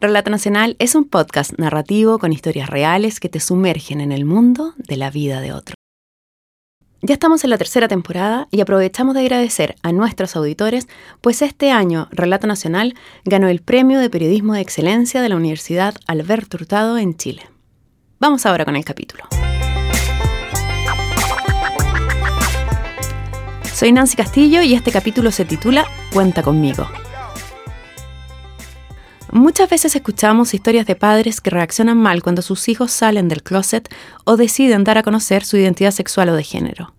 Relato Nacional es un podcast narrativo con historias reales que te sumergen en el mundo de la vida de otro. Ya estamos en la tercera temporada y aprovechamos de agradecer a nuestros auditores, pues este año Relato Nacional ganó el Premio de Periodismo de Excelencia de la Universidad Alberto Hurtado en Chile. Vamos ahora con el capítulo. Soy Nancy Castillo y este capítulo se titula Cuenta conmigo. Muchas veces escuchamos historias de padres que reaccionan mal cuando sus hijos salen del closet o deciden dar a conocer su identidad sexual o de género.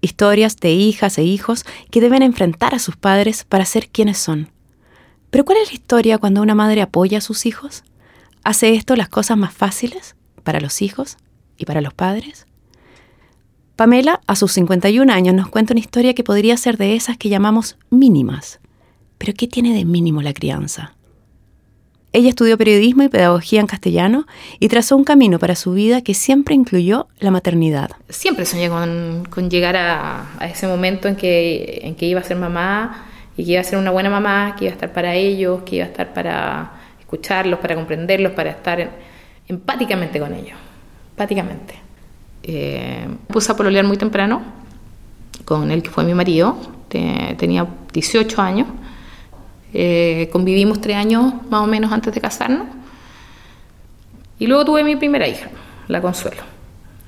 Historias de hijas e hijos que deben enfrentar a sus padres para ser quienes son. Pero ¿cuál es la historia cuando una madre apoya a sus hijos? ¿Hace esto las cosas más fáciles para los hijos y para los padres? Pamela, a sus 51 años, nos cuenta una historia que podría ser de esas que llamamos mínimas. Pero ¿qué tiene de mínimo la crianza? Ella estudió periodismo y pedagogía en castellano y trazó un camino para su vida que siempre incluyó la maternidad. Siempre soñé con, llegar a, ese momento en que, en que iba a ser mamá y que iba a ser una buena mamá, que iba a estar para ellos, que iba a estar para escucharlos, para comprenderlos, para estar empáticamente con ellos, empáticamente. Eh, puse a pololear muy temprano con el que fue mi marido, tenía 18 años eh, convivimos tres años más o menos antes de casarnos. Y luego tuve mi primera hija, la Consuelo.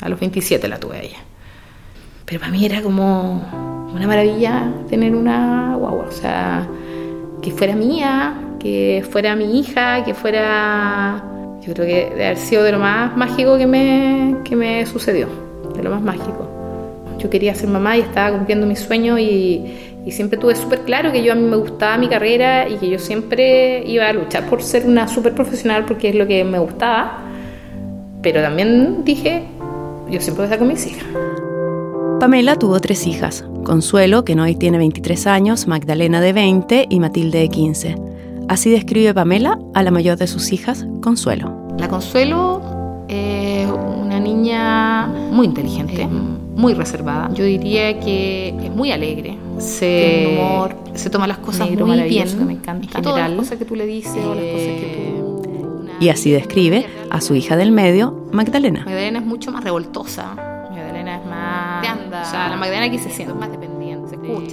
A los 27 la tuve ella. Pero para mí era como una maravilla tener una guagua. O sea, que fuera mía, que fuera mi hija, que fuera... Yo creo que de haber sido de lo más mágico que me, que me sucedió. De lo más mágico. Yo quería ser mamá y estaba cumpliendo mi sueño y, y siempre tuve súper claro que yo a mí me gustaba mi carrera y que yo siempre iba a luchar por ser una súper profesional porque es lo que me gustaba. Pero también dije, yo siempre voy a estar con mis hijas. Pamela tuvo tres hijas, Consuelo, que hoy tiene 23 años, Magdalena de 20 y Matilde de 15. Así describe Pamela a la mayor de sus hijas, Consuelo. La Consuelo es una niña muy inteligente, muy reservada. Yo diría que es muy alegre, se, humor, se toma las cosas muy bien, me encanta. Todas las cosas que tú le dices o las cosas que tú... Y así describe a su hija del medio, Magdalena. Magdalena es mucho más revoltosa. Magdalena es más... Anda. O sea, la Magdalena aquí se siente más.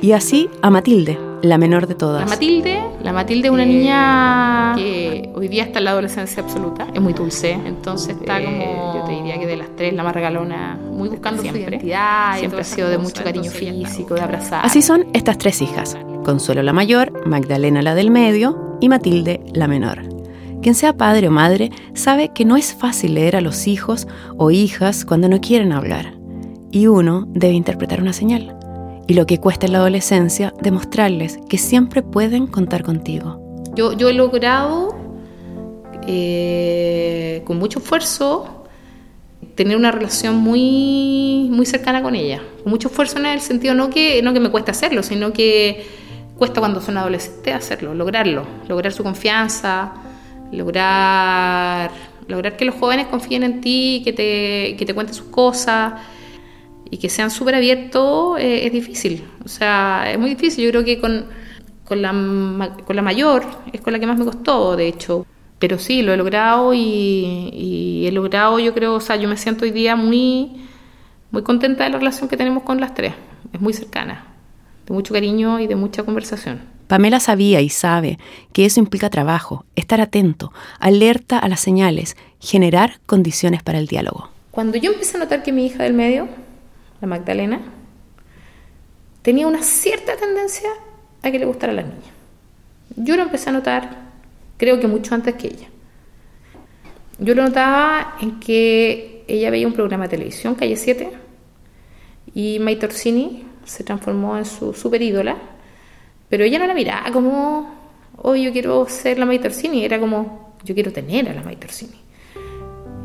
Y así a Matilde, la menor de todas. La Matilde, la Matilde es una niña que hoy día está en la adolescencia absoluta, es muy dulce, entonces está como, yo te diría que de las tres la más regalona, muy buscando siempre. su identidad, siempre ha sido de mucho cariño físico, de abrazar. Así son estas tres hijas, Consuelo la mayor, Magdalena la del medio y Matilde la menor. Quien sea padre o madre sabe que no es fácil leer a los hijos o hijas cuando no quieren hablar, y uno debe interpretar una señal y lo que cuesta en la adolescencia demostrarles que siempre pueden contar contigo. Yo, yo he logrado, eh, con mucho esfuerzo, tener una relación muy, muy cercana con ella. Con mucho esfuerzo en el sentido no que, no que me cuesta hacerlo, sino que cuesta cuando son adolescentes hacerlo, lograrlo, lograr su confianza, lograr, lograr que los jóvenes confíen en ti, que te, que te cuenten sus cosas y que sean súper abiertos eh, es difícil. O sea, es muy difícil. Yo creo que con, con, la, con la mayor es con la que más me costó, de hecho. Pero sí, lo he logrado y, he logrado, yo creo, o sea, yo me siento hoy día muy, muy contenta de la relación que tenemos con las tres. Es muy cercana, de mucho cariño y de mucha conversación. Pamela sabía y sabe que eso implica trabajo, estar atento, alerta a las señales, generar condiciones para el diálogo. Cuando yo empecé a notar que mi hija del medio la Magdalena, tenía una cierta tendencia a que le gustara a las niñas. Yo lo empecé a notar, creo que mucho antes que ella. Yo lo notaba en que ella veía un programa de televisión, Calle 7, y May Torsini se transformó en su super ídola, pero ella no la miraba como, oh, yo quiero ser la May Torsini, era como, yo quiero tener a la May Torsini.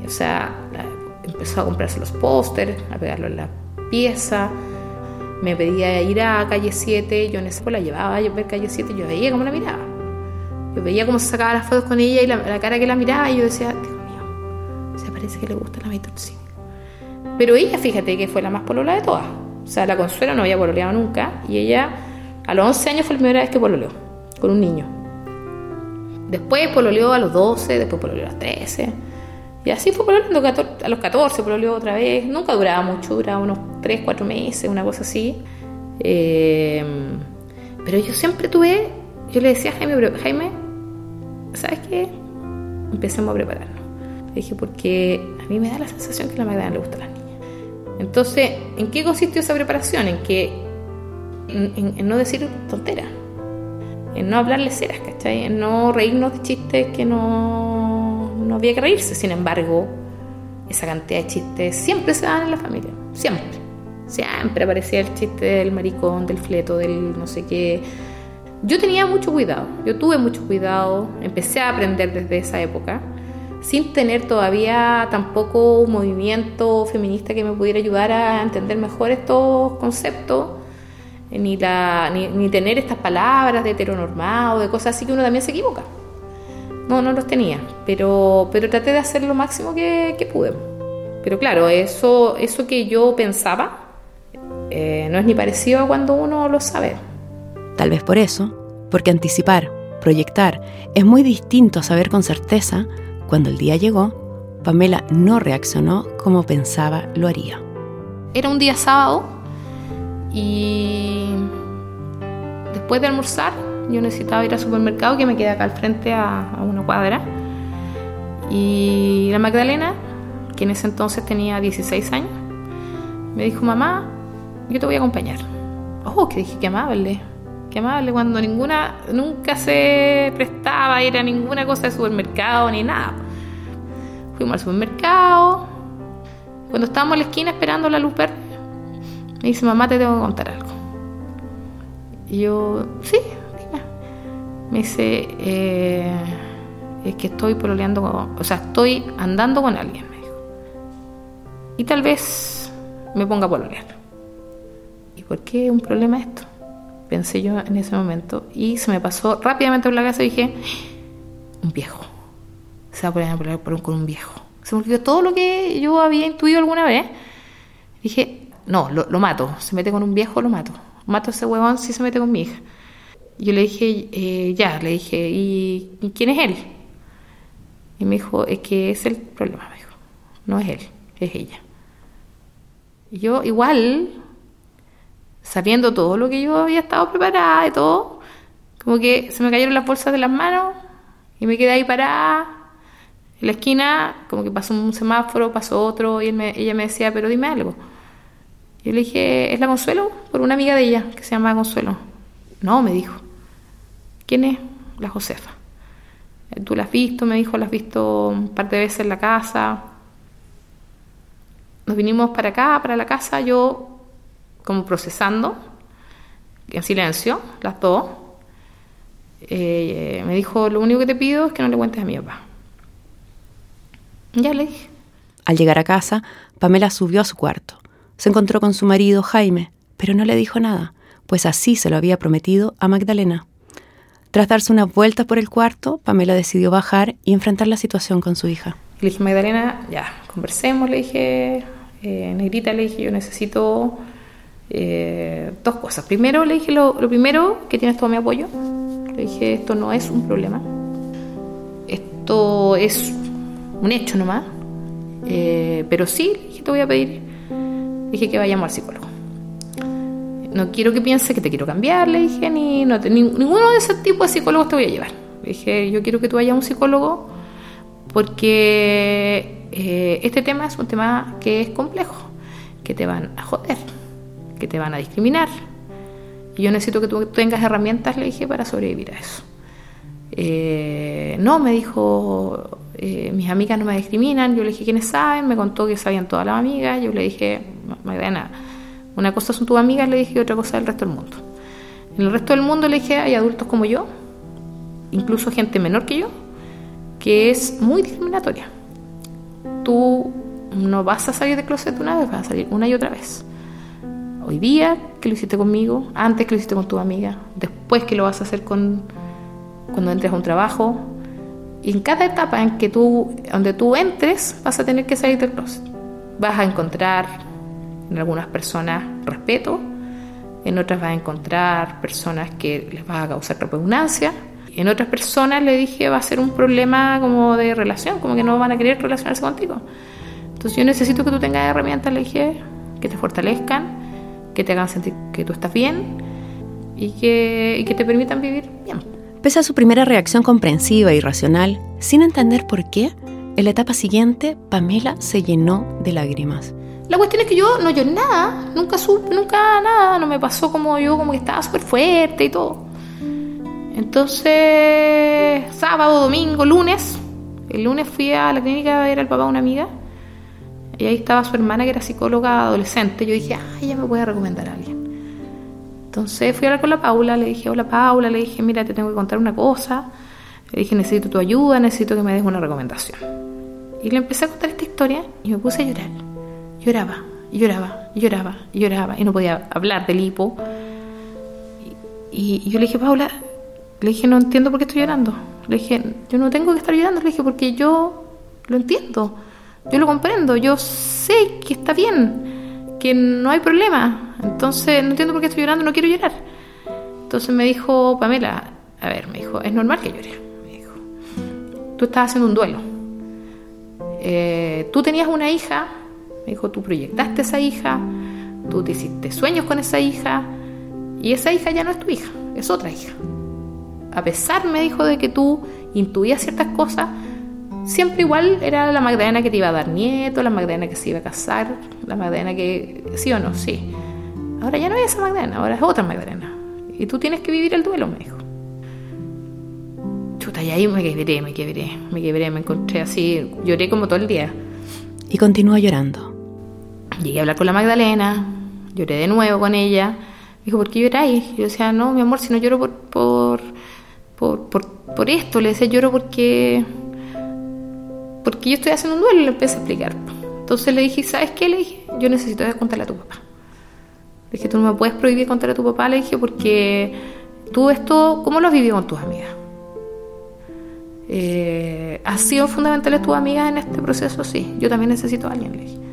O sea, empezó a comprarse los pósters, a pegarlo en la pieza. Me pedía ir a calle 7, yo en esa la llevaba a ver calle 7 y yo veía cómo la miraba. Yo veía cómo se sacaba las fotos con ella y la, cara que la miraba y yo decía, Dios mío, se parece que le gusta la Cine. Pero ella, fíjate que fue la más polola de todas. O sea, la Consuelo no había pololeado nunca y ella a los 11 años fue la primera vez que pololeó con un niño. Después pololeó a los 12, después pololeó a los 13. Y así fue pololeando a los 14, pololeó otra vez. Nunca duraba mucho, duraba unos 3, 4 meses, una cosa así. Eh, pero yo siempre tuve, yo le decía a Jaime, Jaime, ¿sabes qué? Empecemos a prepararnos. Le dije, porque a mí me da la sensación que a la Magdalena le gusta a las niñas. Entonces, ¿en qué consistió esa preparación? En que, en, no decir tonteras, en no hablarle ceras, ¿cachai? En no reírnos de chistes que no, no había que reírse. Sin embargo, esa cantidad de chistes siempre se dan en la familia, siempre. Siempre aparecía el chiste del maricón, del fleto, del no sé qué. Yo tenía mucho cuidado, yo tuve mucho cuidado, empecé a aprender desde esa época, sin tener todavía tampoco un movimiento feminista que me pudiera ayudar a entender mejor estos conceptos, ni, la, ni, tener estas palabras de heteronormado, de cosas así que uno también se equivoca. No, no los tenía, pero, pero traté de hacer lo máximo que, que pude. Pero claro, eso, eso que yo pensaba, eh, no es ni parecido a cuando uno lo sabe. Tal vez por eso, porque anticipar, proyectar, es muy distinto a saber con certeza, cuando el día llegó, Pamela no reaccionó como pensaba lo haría. Era un día sábado y después de almorzar yo necesitaba ir al supermercado que me queda acá al frente a, una cuadra. Y la Magdalena, que en ese entonces tenía 16 años, me dijo, mamá, yo te voy a acompañar. Oh, que dije, qué amable, qué amable, cuando ninguna, nunca se prestaba a ir a ninguna cosa de supermercado ni nada. Fuimos al supermercado, cuando estábamos en la esquina esperando la luz me dice, mamá, te tengo que contar algo. Y yo, sí. Me dice, eh, es que estoy pololeando, o sea, estoy andando con alguien, me dijo. Y tal vez me ponga a pololear. ¿por qué un problema esto? Pensé yo en ese momento y se me pasó rápidamente por la casa y dije, un viejo. Se va a poner a con un viejo. Se me olvidó todo lo que yo había intuido alguna vez. Dije, no, lo, mato. Se mete con un viejo, lo mato. Mato a ese huevón si se mete con mi hija. Yo le dije, eh, ya, le dije, ¿y, quién es él? Y me dijo, es que es el problema, me dijo. No es él, es ella. Y yo igual sabiendo todo lo que yo había estado preparada y todo, como que se me cayeron las bolsas de las manos y me quedé ahí parada en la esquina, como que pasó un semáforo, pasó otro y ella me decía, pero dime algo. Yo le dije, ¿es la Consuelo? Por una amiga de ella que se llama Consuelo. No, me dijo. ¿Quién es? La Josefa. ¿Tú la has visto? Me dijo, la has visto un par de veces en la casa. Nos vinimos para acá, para la casa. Yo como procesando, en silencio, las dos. Eh, me dijo, lo único que te pido es que no le cuentes a mi papá. Ya le dije. Al llegar a casa, Pamela subió a su cuarto. Se encontró con su marido Jaime, pero no le dijo nada, pues así se lo había prometido a Magdalena. Tras darse unas vueltas por el cuarto, Pamela decidió bajar y enfrentar la situación con su hija. Le dije, Magdalena, ya, conversemos, le dije, eh, Negrita, le dije, yo necesito eh, dos cosas. Primero le dije lo, primero, que tienes todo mi apoyo. Le dije, esto no es un problema. Esto es un hecho nomás. Eh, pero sí, le dije, te voy a pedir. dije que vayamos al psicólogo. No quiero que piense que te quiero cambiar, le dije, ni, no, ninguno de ese tipo de psicólogos te voy a llevar. Le dije, yo quiero que tú vayas a un psicólogo porque eh, este tema es un tema que es complejo, que te van a joder que te van a discriminar. Y yo necesito que tú tengas herramientas, le dije, para sobrevivir a eso. Eh, no, me dijo, eh, mis amigas no me discriminan. Yo le dije, ¿quiénes saben? Me contó que sabían todas las amigas. Yo le dije, Magdalena, una cosa son tus amigas, le dije, y otra cosa el resto del mundo. En el resto del mundo le dije, hay adultos como yo, incluso gente menor que yo, que es muy discriminatoria. Tú no vas a salir de closet una vez, vas a salir una y otra vez hoy día que lo hiciste conmigo, antes que lo hiciste con tu amiga, después que lo vas a hacer con cuando entres a un trabajo. Y en cada etapa en que tú, donde tú entres, vas a tener que salir del closet. Vas a encontrar en algunas personas respeto, en otras vas a encontrar personas que les vas a causar repugnancia, En otras personas le dije va a ser un problema como de relación, como que no van a querer relacionarse contigo. Entonces yo necesito que tú tengas herramientas, le dije, que te fortalezcan, que te hagan sentir que tú estás bien y que, y que te permitan vivir bien. Pese a su primera reacción comprensiva y racional, sin entender por qué, en la etapa siguiente, Pamela se llenó de lágrimas. La cuestión es que yo no lloré nada, nunca supe, nunca nada, no me pasó como yo, como que estaba súper fuerte y todo. Entonces, sábado, domingo, lunes, el lunes fui a la clínica a ver al papá de una amiga y ahí estaba su hermana que era psicóloga adolescente. Yo dije, ay, ella me puede recomendar a alguien. Entonces fui a hablar con la Paula, le dije, hola Paula, le dije, mira, te tengo que contar una cosa. Le dije, necesito tu ayuda, necesito que me des una recomendación. Y le empecé a contar esta historia y me puse a llorar. Lloraba, lloraba, lloraba, lloraba. Y no podía hablar del hipo. Y, yo le dije, Paula, le dije, no entiendo por qué estoy llorando. Le dije, yo no tengo que estar llorando. Le dije, porque yo lo entiendo. Yo lo comprendo. Yo sé que está bien. Que no hay problema. Entonces, no entiendo por qué estoy llorando. No quiero llorar. Entonces me dijo Pamela, a ver, me dijo, es normal que llore. Me dijo, tú estás haciendo un duelo. Eh, tú tenías una hija me dijo, tú proyectaste esa hija, tú te hiciste sueños con esa hija, y esa hija ya no es tu hija, es otra hija. A pesar, me dijo, de que tú intuías ciertas cosas, siempre igual era la Magdalena que te iba a dar nieto, la Magdalena que se iba a casar, la Magdalena que, sí o no, sí. Ahora ya no es esa Magdalena, ahora es otra Magdalena. Y tú tienes que vivir el duelo, me dijo. Chuta, y ahí me quebré, me quebré, me quebré, me encontré así, lloré como todo el día. Y continúa llorando. Llegué a hablar con la Magdalena, lloré de nuevo con ella. Me dijo, ¿por qué lloráis? Yo decía, no, mi amor, si no lloro por, por, por, por, esto. Le decía, lloro porque, porque yo estoy haciendo un duelo le empecé a explicar. Entonces le dije, ¿sabes qué? Le dije, yo necesito contarle a tu papá. Le dije, tú no me puedes prohibir contarle a tu papá. Le dije, porque tú esto, ¿cómo lo has vivido con tus amigas? Eh, ¿Has sido fundamentales tus amigas en este proceso? Sí, yo también necesito a alguien, le dije.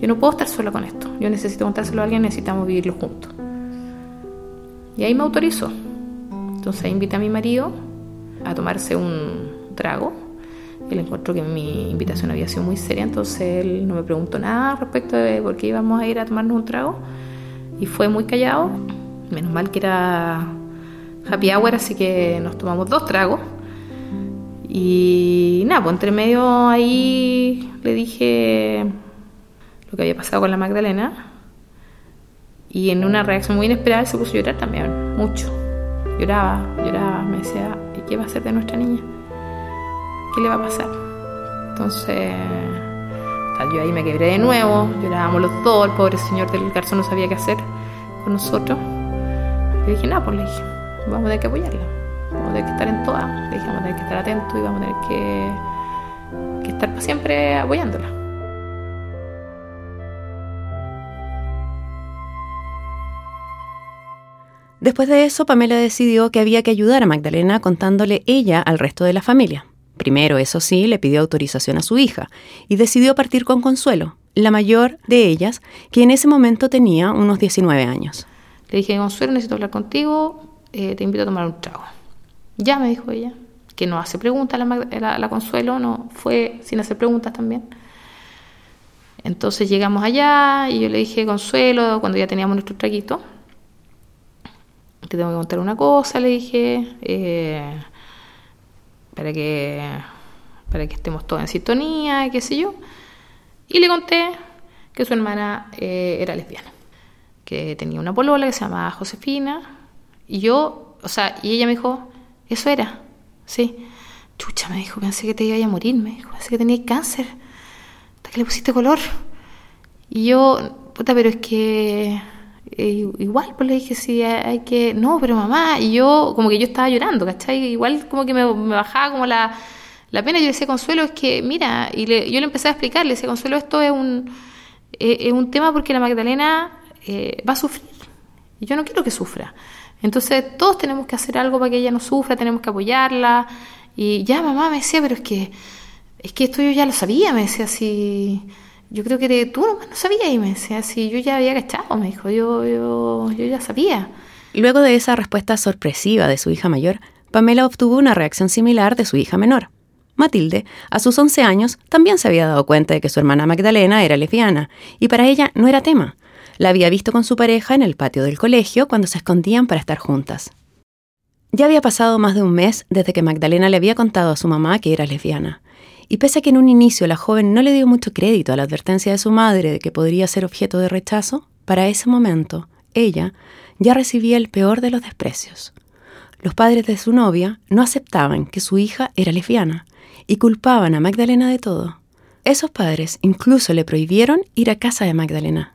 Yo no puedo estar sola con esto. Yo necesito contárselo a alguien, necesitamos vivirlo juntos. Y ahí me autorizó. Entonces invité a mi marido a tomarse un trago. Él encontró que mi invitación había sido muy seria, entonces él no me preguntó nada respecto de por qué íbamos a ir a tomarnos un trago. Y fue muy callado. Menos mal que era happy hour, así que nos tomamos dos tragos. Y nada, pues entre medio ahí le dije lo que había pasado con la Magdalena. Y en una reacción muy inesperada se puso a llorar también, mucho. Lloraba, lloraba, me decía, ¿y qué va a hacer de nuestra niña? ¿Qué le va a pasar? Entonces, yo ahí me quebré de nuevo, llorábamos los dos, el pobre señor del garzón no sabía qué hacer con nosotros. Le dije, nada, pues le dije, vamos a tener que apoyarla, vamos a tener que estar en todas, le dije, vamos a tener que estar atentos y vamos a tener que, que estar siempre apoyándola. Después de eso, Pamela decidió que había que ayudar a Magdalena contándole ella al resto de la familia. Primero, eso sí, le pidió autorización a su hija y decidió partir con Consuelo, la mayor de ellas, que en ese momento tenía unos 19 años. Le dije, Consuelo, necesito hablar contigo, eh, te invito a tomar un trago. Ya, me dijo ella, que no hace preguntas la, la Consuelo, no fue sin hacer preguntas también. Entonces llegamos allá y yo le dije, Consuelo, cuando ya teníamos nuestro traguito, te tengo que contar una cosa, le dije, eh, para, que, para que estemos todos en sintonía, qué sé yo. Y le conté que su hermana eh, era lesbiana, que tenía una polola que se llamaba Josefina. Y yo, o sea, y ella me dijo, eso era, sí. Chucha, me dijo, pensé que te iba a morir, me dijo, pensé que tenías cáncer, hasta que le pusiste color. Y yo, puta, pero es que eh, igual, pues le dije, sí, hay que, no, pero mamá, y yo, como que yo estaba llorando, ¿cachai? Igual como que me, bajaba como la, la pena, yo le decía, Consuelo, es que, mira, y yo le empecé a explicar, le decía, Consuelo, esto es un, eh, es un tema porque la Magdalena eh, va a sufrir, y yo no quiero que sufra. Entonces, todos tenemos que hacer algo para que ella no sufra, tenemos que apoyarla, y ya mamá me decía, pero es que, es que esto yo ya lo sabía, me decía así yo creo que tú no, no sabías y me decía, si yo ya había cachado, me dijo, yo, yo, yo ya sabía. Luego de esa respuesta sorpresiva de su hija mayor, Pamela obtuvo una reacción similar de su hija menor. Matilde, a sus 11 años, también se había dado cuenta de que su hermana Magdalena era lesbiana, y para ella no era tema. La había visto con su pareja en el patio del colegio cuando se escondían para estar juntas. Ya había pasado más de un mes desde que Magdalena le había contado a su mamá que era lesbiana. Y pese a que en un inicio la joven no le dio mucho crédito a la advertencia de su madre de que podría ser objeto de rechazo, para ese momento, ella ya recibía el peor de los desprecios. Los padres de su novia no aceptaban que su hija era lesbiana y culpaban a Magdalena de todo. Esos padres incluso le prohibieron ir a casa de Magdalena.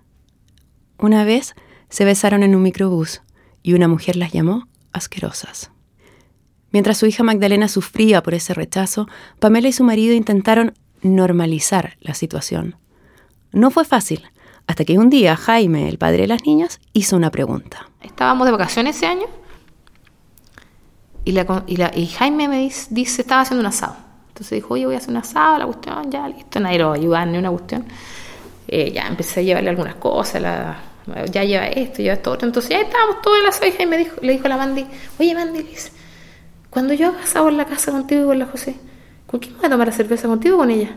Una vez se besaron en un microbús y una mujer las llamó asquerosas. Mientras su hija Magdalena sufría por ese rechazo, Pamela y su marido intentaron normalizar la situación. No fue fácil, hasta que un día Jaime, el padre de las niñas, hizo una pregunta. Estábamos de vacaciones ese año y, y, Jaime me dice, estaba haciendo un asado. Entonces dijo, oye, voy a hacer un asado, la cuestión, ya, listo, nadie lo va a ayudar, ni una cuestión. Eh, ya empecé a llevarle algunas cosas, ya lleva esto, lleva esto otro. Entonces ya estábamos todos en la asado y Jaime dijo, le dijo a la Mandy, oye Mandy, cuando yo haga asado en la casa contigo y con la José, ¿con quién voy a tomar la cerveza contigo o con ella?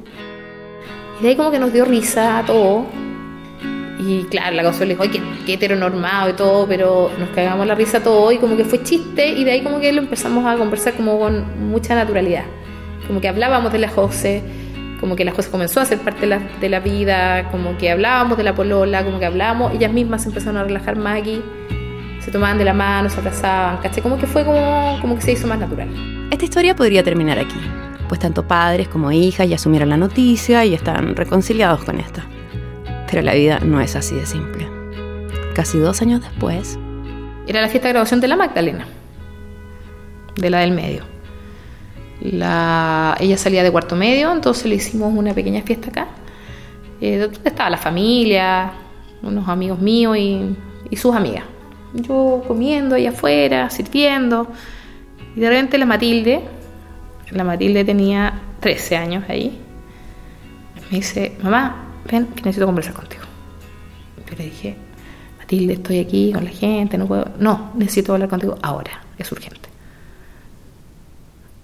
Y de ahí como que nos dio risa a todo y claro, la cosa le dijo, ay, qué, heteronormado y todo, pero nos cagamos la risa todo y como que fue chiste y de ahí como que lo empezamos a conversar como con mucha naturalidad. Como que hablábamos de la José, como que la José comenzó a ser parte de la, de la vida, como que hablábamos de la polola, como que hablábamos, ellas mismas se empezaron a relajar más aquí, se tomaban de la mano, se abrazaban, ¿caché? Como que fue como, como que se hizo más natural. Esta historia podría terminar aquí, pues tanto padres como hijas ya asumieron la noticia y están reconciliados con esta. Pero la vida no es así de simple. Casi dos años después... Era la fiesta de graduación de la Magdalena, de la del medio. La, ella salía de cuarto medio, entonces le hicimos una pequeña fiesta acá, eh, donde estaba la familia, unos amigos míos y, y sus amigas. Yo comiendo allá afuera, sirviendo, y de repente la Matilde, la Matilde tenía 13 años ahí, me dice, mamá, ven, que necesito conversar contigo. Yo le dije, Matilde, estoy aquí con la gente, no puedo. No, necesito hablar contigo ahora, es urgente.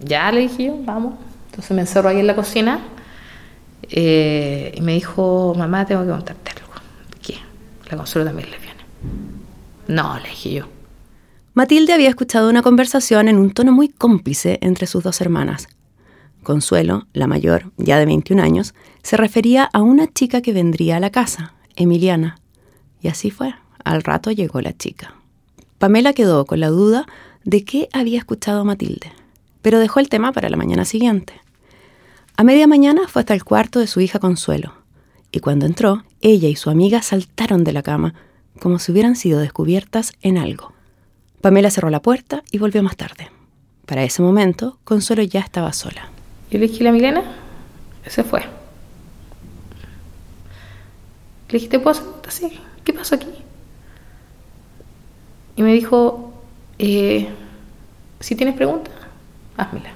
Ya le dije yo, vamos. Entonces me encerró ahí en la cocina eh, y me dijo, mamá, tengo que contarte algo. ¿Qué? La consuelo también le. No, le dije yo. Matilde había escuchado una conversación en un tono muy cómplice entre sus dos hermanas, Consuelo, la mayor, ya de 21 años, se refería a una chica que vendría a la casa, Emiliana. Y así fue. Al rato llegó la chica. Pamela quedó con la duda de qué había escuchado Matilde, pero dejó el tema para la mañana siguiente. A media mañana fue hasta el cuarto de su hija Consuelo, y cuando entró, ella y su amiga saltaron de la cama, como si hubieran sido descubiertas en algo. Pamela cerró la puerta y volvió más tarde. Para ese momento, Consuelo ya estaba sola. Yo le dije, ¿la Milena? Se fue. Le dije, ¿te puedo hacer así? ¿Qué pasó aquí? Y me dijo, eh, si tienes preguntas, házmela.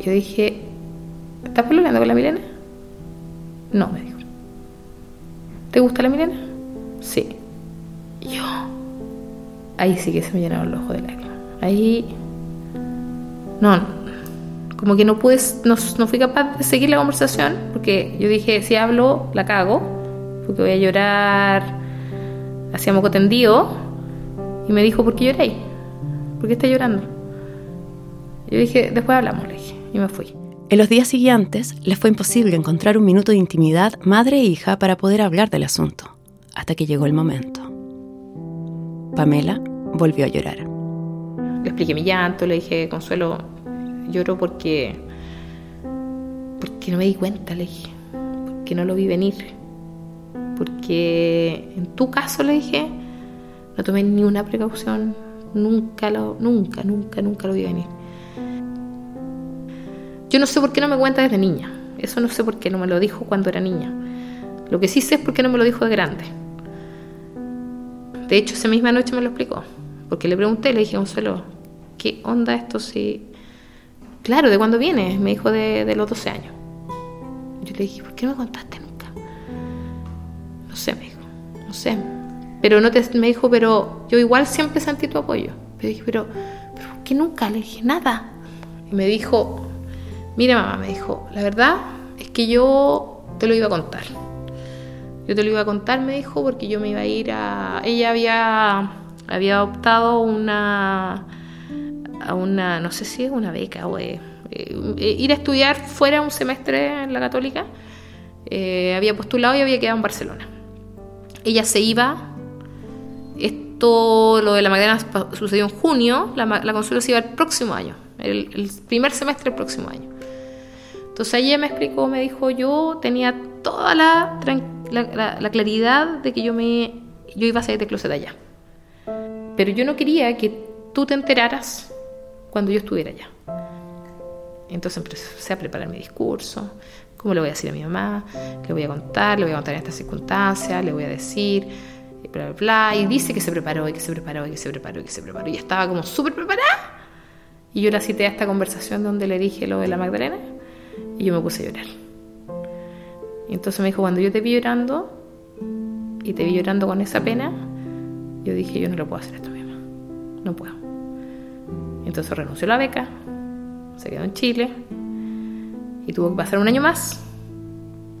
Yo dije, ¿estás peleando con la Milena? No, me dijo. ¿Te gusta la Milena? Sí. Yo. Ahí sí que se me llenaron los ojos de lágrimas. Ahí no, como que no pude, no, fui capaz de seguir la conversación porque yo dije, si hablo, la cago, porque voy a llorar hacia moco tendido. Y me dijo, ¿por qué lloré? ¿Por qué está llorando? Yo dije, después hablamos, le dije, y me fui. En los días siguientes les fue imposible encontrar un minuto de intimidad madre e hija para poder hablar del asunto, hasta que llegó el momento. Pamela volvió a llorar. Le expliqué mi llanto, le dije, Consuelo, lloro porque, porque no me di cuenta, le dije, porque no lo vi venir. Porque en tu caso, le dije, no tomé ni una precaución, nunca, lo, nunca, nunca, nunca lo vi venir. Yo no sé por qué no me cuenta desde niña, eso no sé por qué no me lo dijo cuando era niña. Lo que sí sé es por qué no me lo dijo de grande. De hecho, esa misma noche me lo explicó. Porque le pregunté, le dije, Consuelo, ¿qué onda esto si... Claro, ¿de cuándo viene? Me dijo de, los 12 años. Yo le dije, ¿por qué no me contaste nunca? No sé, me dijo, no sé. Pero no te, me dijo, pero yo igual siempre sentí tu apoyo. Pero dije, pero, pero ¿por qué nunca? Le dije, nada. Y me dijo, mira mamá, me dijo, la verdad es que yo te lo iba a contar. Yo te lo iba a contar, me dijo, porque yo me iba a ir a... Ella había, había optado una, a una, no sé si es una beca o eh, ir a estudiar fuera un semestre en la católica. Eh, había postulado y había quedado en Barcelona. Ella se iba, esto, lo de la Magdalena sucedió en junio, la, la consulta se iba el próximo año, el, el primer semestre del próximo año. Entonces ella me explicó, me dijo, yo tenía toda la, la, claridad de que yo, me, yo iba a salir de closet allá. Pero yo no quería que tú te enteraras cuando yo estuviera allá. Entonces empecé a preparar mi discurso, cómo le voy a decir a mi mamá, le voy a contar, le voy a contar en estas circunstancias, le voy a decir, bla, bla, bla. Y dice que se preparó, y que se preparó, y que se preparó, y que se preparó. Y estaba como súper preparada. Y yo la cité a esta conversación donde le dije lo de la Magdalena, y yo me puse a llorar. Y entonces me dijo, cuando yo te vi llorando, y te vi llorando con esa pena, yo dije, yo no lo puedo hacer esto mismo. No puedo. Entonces renunció a la beca, se quedó en Chile, y tuvo que pasar un año más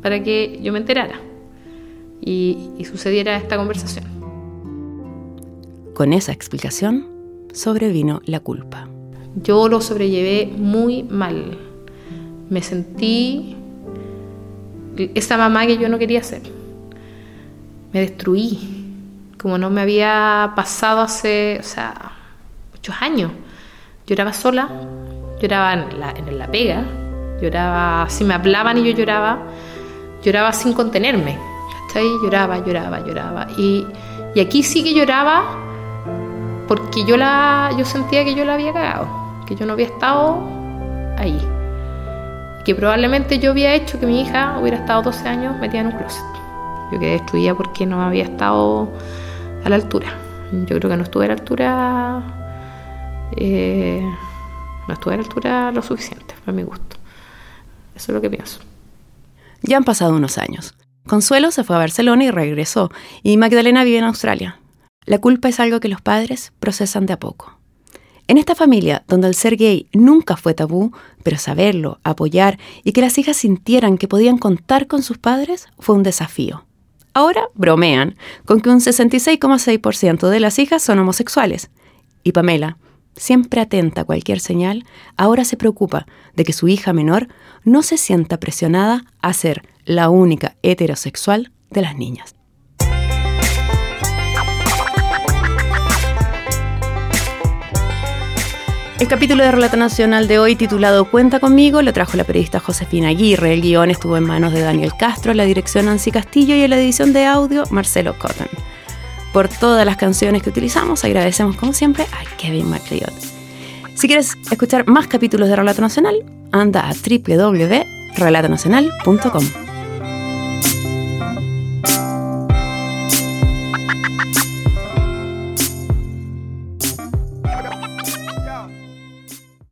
para que yo me enterara y, y sucediera esta conversación. Con esa explicación sobrevino la culpa. Yo lo sobrellevé muy mal. Me sentí esa mamá que yo no quería ser. Me destruí, como no me había pasado hace, o sea, muchos años. Lloraba sola, lloraba en la, en la pega, lloraba, si me hablaban y yo lloraba, lloraba sin contenerme. ¿cachai? Lloraba, lloraba, lloraba. Y, y aquí sí que lloraba porque yo, la, yo sentía que yo la había cagado, que yo no había estado ahí que probablemente yo había hecho que mi hija hubiera estado 12 años metida en un closet. Yo quedé destruida porque no había estado a la altura. Yo creo que no estuve a la altura, eh, no estuve a la altura lo suficiente, para mi gusto. Eso es lo que pienso. Ya han pasado unos años. Consuelo se fue a Barcelona y regresó, y Magdalena vive en Australia. La culpa es algo que los padres procesan de a poco. En esta familia, donde el ser gay nunca fue tabú, pero saberlo, apoyar y que las hijas sintieran que podían contar con sus padres fue un desafío. Ahora bromean con que un 66,6% de las hijas son homosexuales. Y Pamela, siempre atenta a cualquier señal, ahora se preocupa de que su hija menor no se sienta presionada a ser la única heterosexual de las niñas. El capítulo de Relato Nacional de hoy, titulado Cuenta conmigo, lo trajo la periodista Josefina Aguirre. El guion estuvo en manos de Daniel Castro, la dirección Nancy Castillo y en la edición de audio Marcelo Cotton. Por todas las canciones que utilizamos, agradecemos como siempre a Kevin MacLeod. Si quieres escuchar más capítulos de Relato Nacional, anda a www.relatonacional.com.